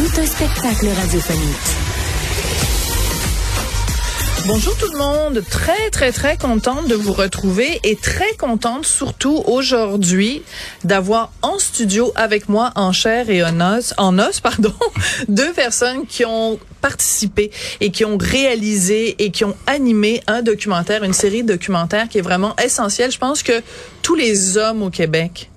Tout un spectacle radiophonique. Bonjour tout le monde, très très très contente de vous retrouver et très contente surtout aujourd'hui d'avoir en studio avec moi en chair et en os, en os pardon, deux personnes qui ont participé et qui ont réalisé et qui ont animé un documentaire, une série de documentaires qui est vraiment essentielle. Je pense que tous les hommes au Québec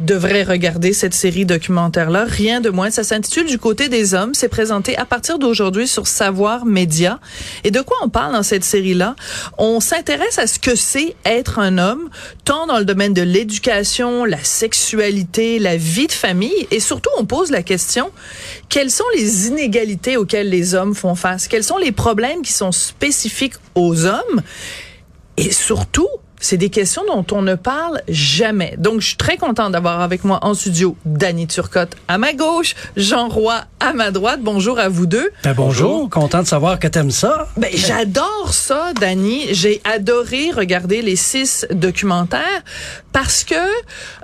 devrait regarder cette série documentaire-là. Rien de moins. Ça s'intitule Du côté des hommes. C'est présenté à partir d'aujourd'hui sur Savoir Média. Et de quoi on parle dans cette série-là? On s'intéresse à ce que c'est être un homme, tant dans le domaine de l'éducation, la sexualité, la vie de famille. Et surtout, on pose la question, quelles sont les inégalités auxquelles les hommes font face? Quels sont les problèmes qui sont spécifiques aux hommes? Et surtout, c'est des questions dont on ne parle jamais. Donc, je suis très contente d'avoir avec moi en studio Danny Turcotte à ma gauche, Jean Roy à ma droite. Bonjour à vous deux. Ben bonjour, content de savoir que t'aimes ça. Ben, j'adore ça, Danny. J'ai adoré regarder les six documentaires parce que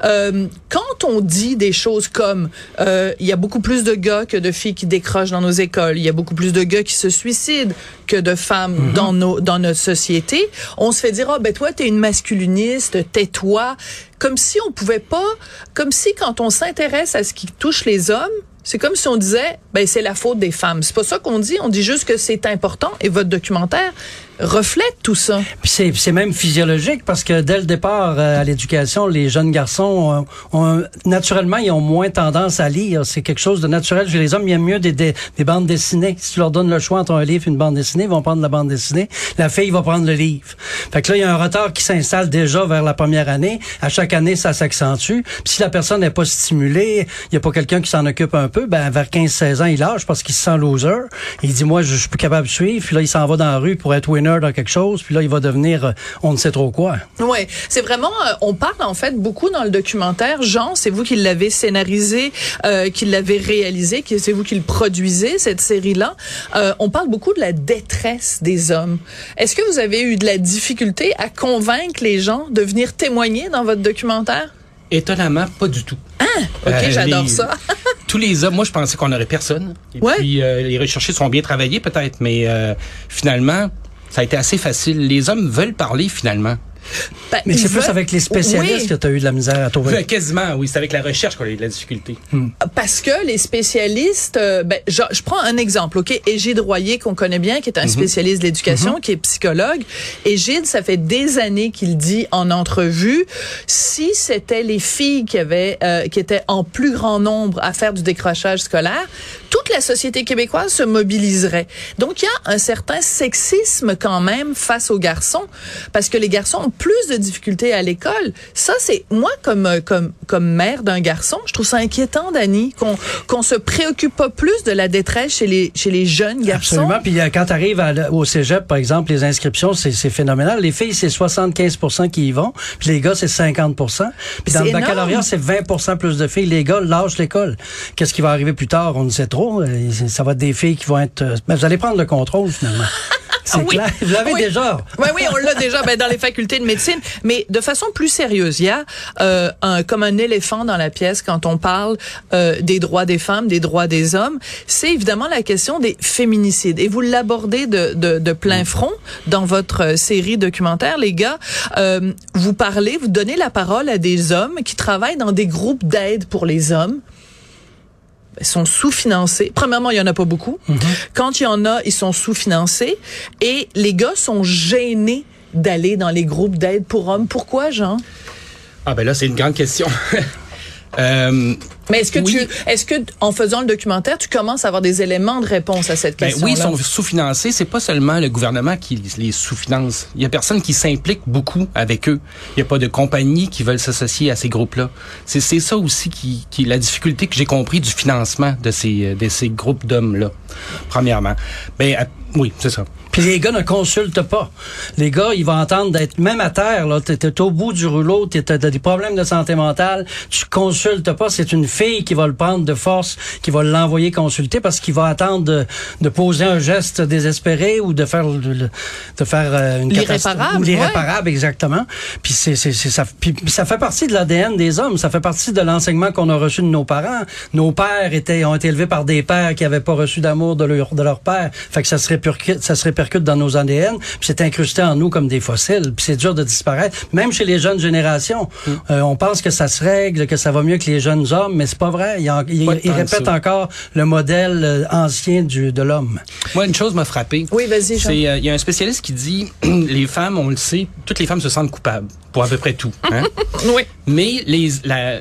euh, quand on dit des choses comme euh, il y a beaucoup plus de gars que de filles qui décrochent dans nos écoles, il y a beaucoup plus de gars qui se suicident que de femmes Mhm. dans nos dans notre société, on se fait dire ah ben toi t'es une masculiniste, tais-toi, comme si on pouvait pas, comme si quand on s'intéresse à ce qui touche les hommes c'est comme si on disait, ben c'est la faute des femmes. C'est pas ça qu'on dit. On dit juste que c'est important. Et votre documentaire reflète tout ça. Puis c'est, même physiologique parce que dès le départ euh, à l'éducation, les jeunes garçons naturellement ils ont moins tendance à lire. C'est quelque chose de naturel chez les hommes. Ils aiment mieux des, des, des bandes dessinées. Si tu leur donnes le choix entre un livre et une bande dessinée, ils vont prendre la bande dessinée. La fille va prendre le livre. Fait que là il y a un retard qui s'installe déjà vers la première année. À chaque année ça s'accentue. Puis si la personne n'est pas stimulée, il y a pas quelqu'un qui s'en occupe un peu, ben vers 15-16 ans il lâche parce qu'il se sent loser. Il dit moi je, je suis plus capable de suivre. Puis là il s'en va dans la rue pour être winner dans quelque chose. Puis là il va devenir euh, on ne sait trop quoi. Ouais, c'est vraiment. euh, on parle en fait beaucoup dans le documentaire. Jean, c'est vous qui l'avez scénarisé, euh, qui l'avez réalisé, qui c'est vous qui le produisez cette série-là. Euh, on parle beaucoup de la détresse des hommes. Est-ce que vous avez eu de la difficulté à convaincre les gens de venir témoigner dans votre documentaire? Étonnamment, pas du tout. Ok, Euh, j'adore les- ça. Tous les hommes, moi, je pensais qu'on aurait personne. Et Ouais. puis, euh, les recherchés sont bien travaillés, peut-être, mais euh, finalement, ça a été assez facile. Les hommes veulent parler, finalement. Ben, Mais c'est plus avec les spécialistes Oui. que tu as eu de la misère à trouver. Euh, Quasiment, oui. C'est avec la recherche qu'on a eu de la difficulté. Parce que les spécialistes, euh, ben, je, je prends un exemple, ok, Égide Royer qu'on connaît bien, qui est un spécialiste de l'éducation, qui est psychologue. Égide, ça fait des années qu'il dit en entrevue, si c'était les filles qui avaient, euh, qui étaient en plus grand nombre à faire du décrochage scolaire, toute la société québécoise se mobiliserait. Donc il y a un certain sexisme quand même face aux garçons, parce que les garçons ont plus de difficultés à l'école. Ça, c'est moi comme euh, comme comme mère d'un garçon, je trouve ça inquiétant, Dani, qu'on qu'on se préoccupe pas plus de la détresse chez les chez les jeunes garçons. Absolument. Puis euh, quand tu arrives au cégep, par exemple, les inscriptions, c'est c'est phénoménal. Les filles, c'est 75 qui y vont. Puis les gars, c'est 50 Puis dans le énorme. baccalauréat, c'est 20 plus de filles. Les gars lâchent l'école. Qu'est-ce qui va arriver plus tard? On ne sait trop. Euh, Ça va être des filles qui vont être... Mais vous allez prendre le contrôle, finalement. C'est oui. clair. Vous l'avez Oui. déjà. Oui, oui, on l'a déjà ben, dans les facultés de médecine. Mais de façon plus sérieuse, il y a euh, un, comme un éléphant dans la pièce quand on parle euh, des droits des femmes, des droits des hommes. C'est évidemment la question des féminicides. Et vous l'abordez de, de, de plein front dans votre euh, série documentaire, les gars. Euh, vous parlez, vous donnez la parole à des hommes qui travaillent dans des groupes d'aide pour les hommes. Sont sous-financés. Premièrement, il y en a pas beaucoup. Quand il y en a, ils sont sous-financés et les gars sont gênés d'aller dans les groupes d'aide pour hommes. Pourquoi, Jean? Ah ben là, c'est une grande question. Euh, Mais est-ce que Oui. tu, est-ce que en faisant le documentaire, tu commences à avoir des éléments de réponse à cette Ben question oui, ils sont sous-financés. C'est pas seulement le gouvernement qui les sous-finance. Il y a personne qui s'implique beaucoup avec eux. Il y a pas de compagnies qui veulent s'associer à ces groupes-là. C'est c'est ça aussi qui, qui est la difficulté que j'ai compris du financement de ces de ces groupes d'hommes-là. Premièrement, ben à- oui, c'est ça. Puis les gars ne consultent pas. Les gars, ils vont entendre d'être même à terre. Là, t'es, au bout du rouleau, t'as des problèmes de santé mentale. Tu consultes pas. C'est une fille qui va le prendre de force, qui va l'envoyer consulter parce qu'il va attendre de, de poser un geste désespéré ou de faire de faire euh, une catastrophe L'irréparable, ou l'irréparable exactement. Puis c'est, c'est, c'est ça. Puis ça fait partie de l'ADN des hommes. Ça fait partie de l'enseignement qu'on a reçu de nos parents. Nos pères étaient ont été élevés par des pères qui n'avaient pas reçu d'amour de leur de leur père. Fait que ça se répercute, ça se répercute dans nos ADN. Puis c'est incrusté en nous comme des fossiles. Puis c'est dur de disparaître. Même chez les jeunes générations, euh, on pense que ça se règle, que ça va mieux que les jeunes hommes, mais c'est pas vrai. Ils, en- répètent encore le modèle euh, ancien du, de l'homme. Moi, une chose m'a frappé. Oui, vas-y, euh, il y a un spécialiste qui dit, les femmes, on le sait, toutes les femmes se sentent coupables pour à peu près tout. Hein? Oui. Mais les, la,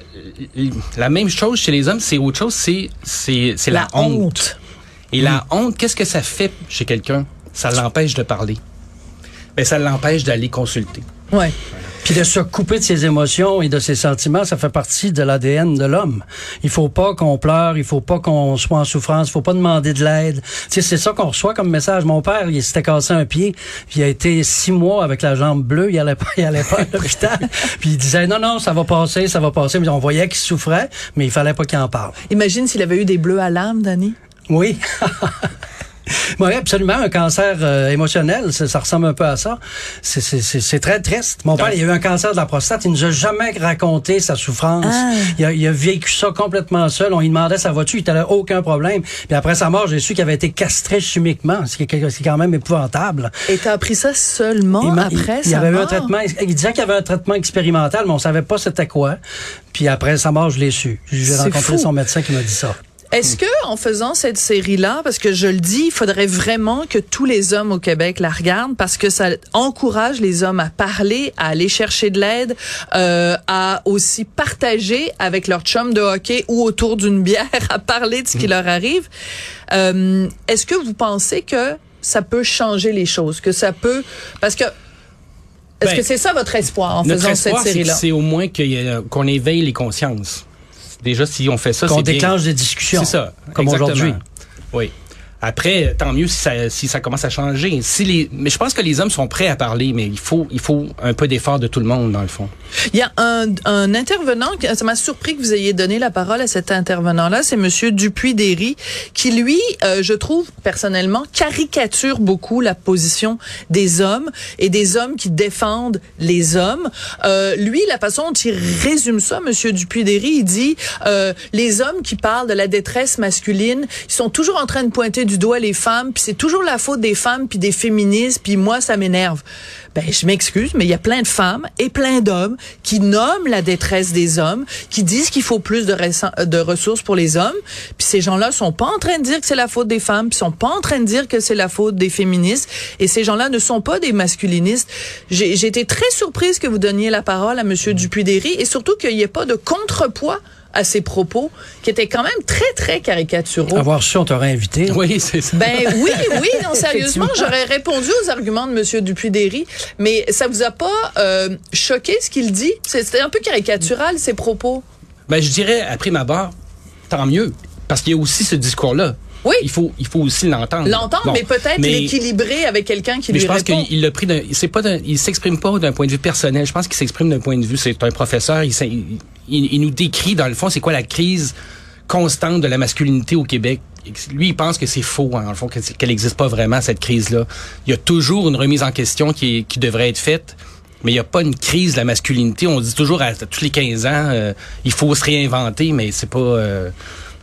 la même chose chez les hommes, c'est autre chose, c'est, c'est, c'est la, honte. Et la honte, qu'est-ce que ça fait chez quelqu'un? Ça l'empêche de parler. Ben, ça l'empêche d'aller consulter. Ouais. Puis de se couper de ses émotions et de ses sentiments, ça fait partie de l'ADN de l'homme. Il faut pas qu'on pleure, il faut pas qu'on soit en souffrance, il faut pas demander de l'aide. Tu sais, c'est ça qu'on reçoit comme message. Mon père, il s'était cassé un pied, puis il a été six mois avec la jambe bleue, il allait pas, il allait pas à l'hôpital. puis il disait non, non, ça va passer, ça va passer. Mais on voyait qu'il souffrait, mais il fallait pas qu'il en parle. Imagine s'il avait eu des bleus à l'âme, Dani. Oui. Oui, absolument. Un cancer euh, émotionnel, ça, ça ressemble un peu à ça. C'est- très triste. Mon père, il a eu un cancer de la prostate. Il nous a jamais raconté sa souffrance. Ah. Il, a, il a vécu ça complètement seul. On lui demandait sa voiture, il n'avait aucun problème. Puis après sa mort, j'ai su qu'il avait été castré chimiquement, ce qui est quand même épouvantable. Et t'as appris ça seulement Il après il, il avait eu un traitement. Il disait qu'il y avait un traitement expérimental, mais on savait pas c'était quoi. Puis après sa mort, je l'ai su. J'ai rencontré fou. son médecin qui m'a dit ça. Est-ce que en faisant cette série-là, parce que je le dis, il faudrait vraiment que tous les hommes au Québec la regardent parce que ça encourage les hommes à parler, à aller chercher de l'aide, euh, à aussi partager avec leur chum de hockey ou autour d'une bière, à parler de ce qui leur arrive. Euh, Est-ce que vous pensez que ça peut changer les choses, que ça peut, parce que est-ce Ben, que c'est ça votre espoir en faisant espoir, cette série-là? c'est au moins qu'on éveille les consciences. Déjà, si on fait ça, Qu'on bien. déclenche des discussions. C'est ça. Comme aujourd'hui. Oui. Après, tant mieux si ça, si ça commence à changer. Si les, mais je pense que les hommes sont prêts à parler, mais il faut, il faut un peu d'effort de tout le monde, dans le fond. Il y a un, un intervenant, ça m'a surpris que vous ayez donné la parole à cet intervenant-là, c'est Monsieur Dupuis-Derry, qui lui, euh, je trouve personnellement, caricature beaucoup la position des hommes et des hommes qui défendent les hommes. Euh, lui, la façon dont il résume ça, Monsieur Dupuis-Derry, il dit euh, les hommes qui parlent de la détresse masculine, ils sont toujours en train de pointer du doigt les femmes, puis c'est toujours la faute des femmes puis des féministes, puis moi ça m'énerve. Ben je m'excuse, mais il y a plein de femmes et plein d'hommes qui nomment la détresse des hommes, qui disent qu'il faut plus de, ressources pour les hommes, puis ces gens-là sont pas en train de dire que c'est la faute des femmes, puis sont pas en train de dire que c'est la faute des féministes, et ces gens-là ne sont pas des masculinistes. J'ai été très surprise que vous donniez la parole à Monsieur Dupuis-Derry, et surtout qu'il n'y ait pas de contrepoids à ses propos, qui étaient quand même très, très caricaturaux. Avoir su, on t'aurait invité. Oui, c'est ça. Ben oui, oui, non, sérieusement, j'aurais répondu aux arguments de Monsieur Dupuis-Derry, mais ça vous a pas euh, choqué ce qu'il dit? C'était un peu caricatural, ses propos. Ben, je dirais, après ma barre, tant mieux. Parce qu'il y a aussi ce discours-là. Oui. Il faut, il faut aussi l'entendre. L'entendre, Bon. mais peut-être l'équilibrer avec quelqu'un qui Mais lui je pense qu'il l'a pris d'un, c'est pas d'un, il s'exprime pas d'un point de vue personnel. Je pense qu'il s'exprime d'un point de vue, c'est un professeur, il, il, il nous décrit dans le fond, c'est quoi la crise constante de la masculinité au Québec. Lui, il pense que c'est faux, hein, dans le fond, que- qu'elle n'existe pas vraiment, cette crise-là. Il y a toujours une remise en question qui, est- qui devrait être faite. Mais il n'y a pas une crise de la masculinité. On dit toujours à, à tous les 15 ans, euh, il faut se réinventer, mais c'est pas. euh,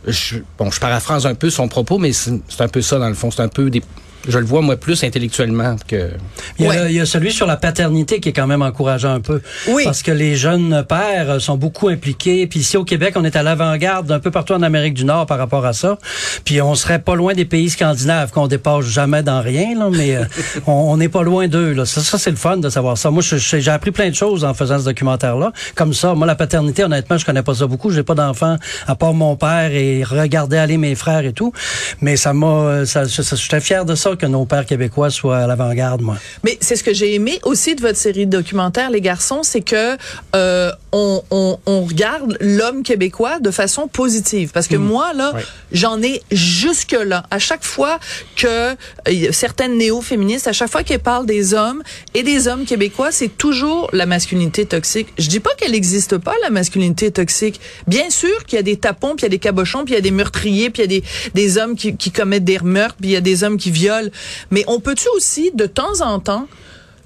je, bon, je paraphrase un peu son propos, mais c'est c'est un peu ça dans le fond. C'est un peu des, je le vois moi plus intellectuellement que. Il y, a, Ouais. il y a celui sur la paternité qui est quand même encourageant un peu. Oui. Parce que les jeunes pères sont beaucoup impliqués. Puis ici au Québec, on est à l'avant-garde un peu partout en Amérique du Nord par rapport à ça. Puis on serait pas loin des pays scandinaves qu'on dépasse jamais dans rien, là, mais euh, on n'est pas loin d'eux. Là. Ça, ça c'est le fun de savoir ça. Moi, je- je- j'ai appris plein de choses en faisant ce documentaire-là. Comme ça, moi, la paternité, honnêtement, je connais pas ça beaucoup. J'ai pas d'enfants à part mon père et regarder aller mes frères et tout. Mais ça m'a, euh, ça, ça, ça- j'étais fier de ça que nos pères québécois soient à l'avant-garde, moi. Mais c'est ce que j'ai aimé aussi de votre série de documentaires, les garçons, c'est que euh, on, on, on regarde l'homme québécois de façon positive. Parce que moi, là, j'en ai jusque-là. À chaque fois que euh, certaines néo-féministes, à chaque fois qu'elles parlent des hommes et des hommes québécois, c'est toujours la masculinité toxique. Je dis pas qu'elle n'existe pas, la masculinité toxique. Bien sûr qu'il y a des tapons, puis il y a des cabochons, puis il y a des meurtriers, puis il y a des, des hommes qui, qui commettent des meurtres, puis il y a des hommes qui violent. Mais on peut-tu aussi, de temps en temps,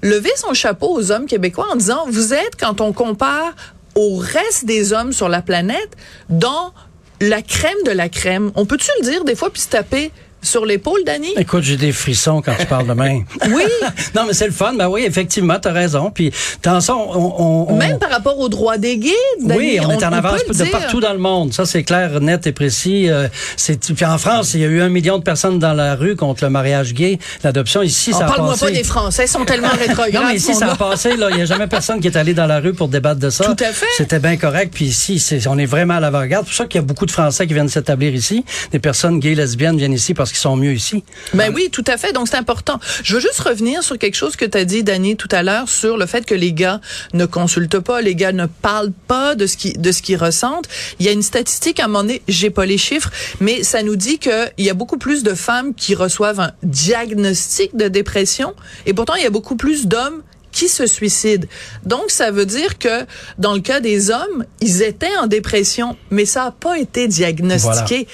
lever son chapeau aux hommes québécois en disant, vous êtes, quand on compare au reste des hommes sur la planète, dans la crème de la crème? On peut-tu le dire des fois puis se taper sur l'épaule, Dani? Écoute, j'ai des frissons quand tu parles de même. Oui, non, mais c'est le fun. Ben oui, effectivement, t'as raison. Puis, dans ça, on, on- on- même par rapport aux droits des gays, Dani, oui, on, est en avance de dire. partout dans le monde. Ça, c'est clair, net et précis. Euh, c'est puis en France, il y a eu un million de personnes dans la rue contre le mariage gay, l'adoption. Ici, Oh, ça a Parle-moi passé. pas des Français, ils sont tellement rétrogrades. Non, mais ici, ça a passé. Là, il y a jamais personne qui est allé dans la rue pour débattre de ça. Tout à fait. C'était bien correct. Puis ici, c'est, on est vraiment à l'avant-garde. C'est pour ça qu'il y a beaucoup de Français qui viennent s'établir ici. Des personnes gays, lesbiennes viennent ici parce sont mieux ici. Ben oui, tout à fait. Donc c'est important. Je veux juste revenir sur quelque chose que tu as dit, Dani, tout à l'heure, sur le fait que les gars ne consultent pas, les gars ne parlent pas de ce qui de ce qu'ils ressentent. Il y a une statistique à un moment donné, j'ai pas les chiffres, mais ça nous dit que il y a beaucoup plus de femmes qui reçoivent un diagnostic de dépression, et pourtant il y a beaucoup plus d'hommes qui se suicident. Donc, ça veut dire que dans le cas des hommes, ils étaient en dépression, mais ça n'a pas été diagnostiqué.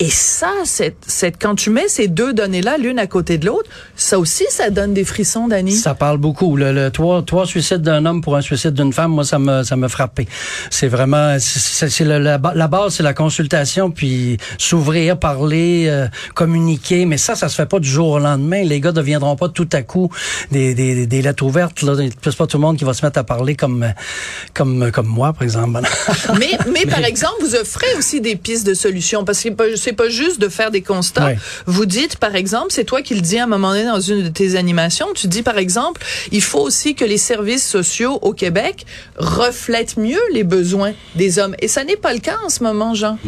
Et ça, c'est, c'est, quand tu mets ces deux données-là, l'une à côté de l'autre, ça aussi, ça donne des frissons, Dani. Ça parle beaucoup. Le, le trois, trois suicides d'un homme pour un suicide d'une femme, moi, ça me, ça me frappé. C'est vraiment, c'est, c'est le- la, ba- la base, c'est la consultation, puis s'ouvrir, parler, euh, communiquer. Mais ça, ça se fait pas du jour au lendemain. Les gars deviendront pas tout à coup des, des, des lettres ouvertes. Là. C'est pas tout le monde qui va se mettre à parler comme, comme, comme moi, par exemple. mais, mais par exemple, vous offrez aussi des pistes de solutions parce que c'est pas, c'est pas juste de faire des constats. Vous dites, par exemple, c'est toi qui le dis à un moment donné dans une de tes animations, tu dis, par exemple, il faut aussi que les services sociaux au Québec reflètent mieux les besoins des hommes. Et ça n'est pas le cas en ce moment, Jean.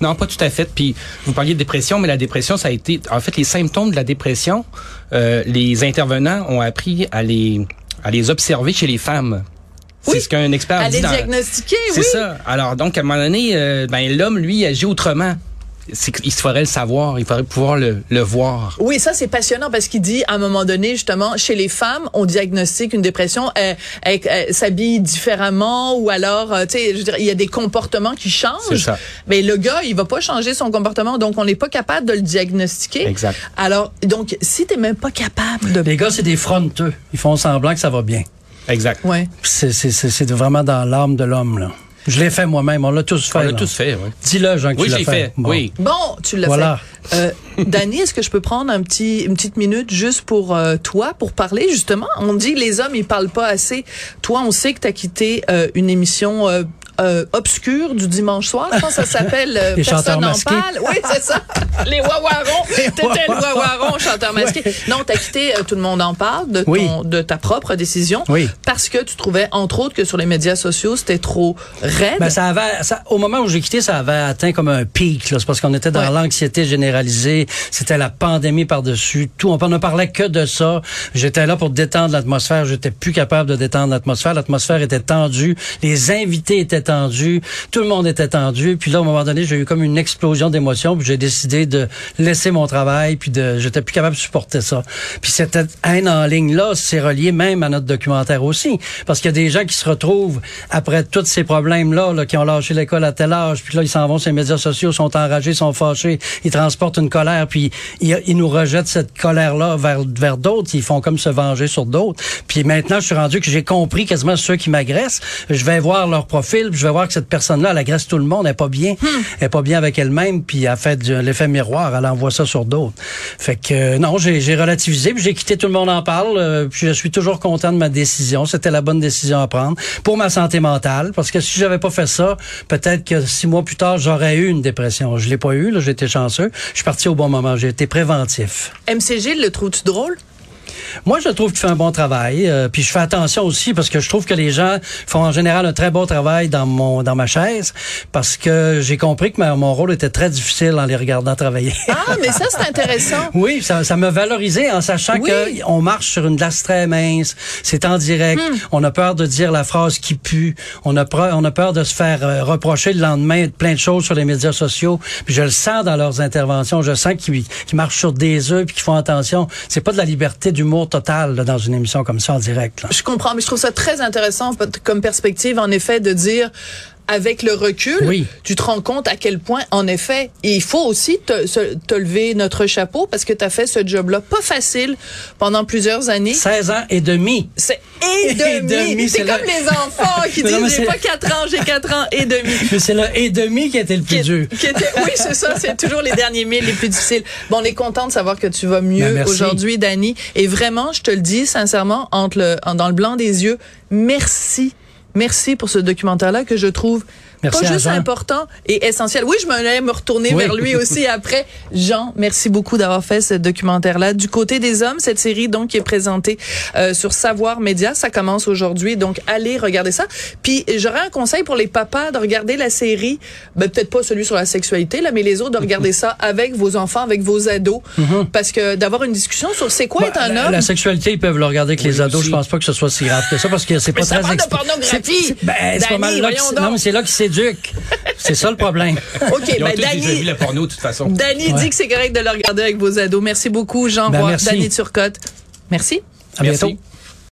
Non, pas tout à fait. Puis vous parliez de dépression, mais la dépression, ça a été, en fait, les symptômes de la dépression. euh, les intervenants ont appris à les à les observer chez les femmes. Oui. C'est ce qu'un expert À dit les dans- diagnostiquer, C'est oui. ça. Alors donc à un moment donné, euh, ben l'homme lui agit autrement. Qu'il faudrait le savoir, il faudrait pouvoir le, le voir. Oui, ça c'est passionnant parce qu'il dit à un moment donné justement chez les femmes on diagnostique une dépression, elles, elles- elles s'habillent différemment ou alors euh, tu sais je veux dire il y a des comportements qui C'est changent. ça. Mais le gars il va pas changer son comportement donc on n'est pas capable de le diagnostiquer. Exact. Alors donc si t'es même pas capable de Les gars, c'est des fronteux. Ils font semblant que ça va bien. Exact. ouais. C'est, c'est, c'est, c'est vraiment dans l'âme de l'homme, là. Je l'ai fait moi-même. On l'a tous fait. On l'a tous fait, oui. Dis-le, Jean, que Oui, tu l'as fait. Bon. Oui. Bon, tu l'as Voilà. fait. Euh, Dani, est-ce que je peux prendre un petit, une petite minute juste pour euh, toi, pour parler? Justement? On dit que les hommes, ils parlent pas assez. Toi, on sait que tu as quitté euh, une émission euh, euh, obscure du dimanche soir. Je pense que ça s'appelle euh, Les chanteurs Personne n'en parle. Oui, c'est ça. Les wawarons. T'étais le wawaron, chanteur masqué. Non, t'as quitté euh, Tout le monde en parle de, ton, Oui. de ta propre décision. Oui. Parce que tu trouvais, entre autres, que sur les médias sociaux, c'était trop raide. Ben, ça avait, ça- au moment où j'ai quitté, ça avait atteint comme un pic. C'est parce qu'on était dans Ouais. l'anxiété généralisée. C'était la pandémie par-dessus tout. On ne parlait que de ça. J'étais là pour détendre l'atmosphère. J'étais plus capable de détendre l'atmosphère. L'atmosphère était tendue. Les invités étaient tendus. Tout le monde était tendu. Puis là, au moment donné, j'ai eu comme une explosion d'émotions. Puis j'ai décidé de laisser mon travail. Puis de, j'étais plus capable de supporter ça. Puis cette haine en ligne là, c'est relié même à notre documentaire aussi, parce qu'il y a des gens qui se retrouvent après tous ces problèmes là, là qui ont lâché l'école à tel âge, puis là ils s'en vont sur les médias sociaux, sont enragés, sont fâchés, ils transportent une colère, puis ils, ils nous rejettent cette colère là vers vers d'autres, ils font comme se venger sur d'autres. Puis maintenant, je suis rendu que j'ai compris quasiment ceux qui m'agressent, je vais voir leur profil, puis je vais voir que cette personne là, elle agresse tout le monde, elle est pas bien, elle est pas bien avec elle-même, puis elle fait l'effet elle envoie ça sur d'autres. Fait que euh, non, j'ai j'ai relativisé, puis j'ai quitté tout le monde en parle, euh, puis je suis toujours content de ma décision. C'était la bonne décision à prendre pour ma santé mentale, parce que si j'avais pas fait ça, peut-être que six mois plus tard, j'aurais eu une dépression. Je l'ai pas eu, là, j'étais chanceux. Je suis parti au bon moment, j'ai été préventif. MCG, le trouves-tu drôle? Moi, je trouve que tu fais un bon travail. euh, puis je fais attention aussi parce que je trouve que les gens font en général un très bon travail dans mon dans ma chaise parce que j'ai compris que ma- mon rôle était très difficile en les regardant travailler. Ah, mais ça, c'est intéressant. Oui, ça, ça me valorisait en sachant Oui. que on marche sur une glace très mince, c'est en direct, Hmm. on a peur de dire la phrase qui pue, on a peur, on a peur de se faire euh, reprocher le lendemain de plein de choses sur les médias sociaux. Puis je le sens dans leurs interventions, je sens qu'ils marchent sur des œufs puis qu'ils font attention. C'est pas de la liberté d'humour totale là, dans une émission comme ça en direct. là. Je comprends, mais je trouve ça très intéressant comme perspective, en effet, de dire avec le recul, Oui. tu te rends compte à quel point, en effet, et il faut aussi te, te lever notre chapeau parce que tu as fait ce job-là pas facile pendant plusieurs années. 16 ans et demi. C'est et demi. c'est comme le- les enfants qui disent j'ai pas 4 ans, j'ai 4 ans et demi. Mais c'est le et demi qui a été le plus Qui, dur. qui était, oui, c'est ça, c'est toujours les derniers mille les plus difficiles. Bon, on est content de savoir que tu vas Ben, mieux merci. aujourd'hui, Dani. Et vraiment, je te le dis sincèrement, entre le, dans le blanc des yeux, merci. Merci pour ce documentaire-là que je trouve Merci pas à juste Jean. important et essentiel. Oui, je me allais me retourner Oui. vers lui aussi après. Jean, merci beaucoup d'avoir fait ce documentaire-là. Du côté des hommes, cette série donc qui est présentée euh, sur Savoir Média, ça commence aujourd'hui. Donc allez regarder ça. Puis j'aurais un conseil pour les papas de regarder la série, ben, peut-être pas celui sur la sexualité là, mais les autres de regarder ça avec vos enfants, avec vos ados, parce que d'avoir une discussion sur c'est quoi être un Mm-hmm. la, homme. la sexualité, ils peuvent le regarder avec les ados. aussi. Je pense pas que ce soit si grave que ça parce que c'est pas ça très parle de pornographie. C'est- c'est- Ben, c'est pas mal là. Non, mais c'est là qu'ils s'éduquent. c'est ça le problème. Ok, Ils ont ben tous déjà vu Dani, le porno, de toute façon. Dani Ouais. dit que c'est correct de le regarder avec vos ados. Merci beaucoup, Jean Ben, Roy, merci. Dani Turcotte. Merci. À Merci. bientôt.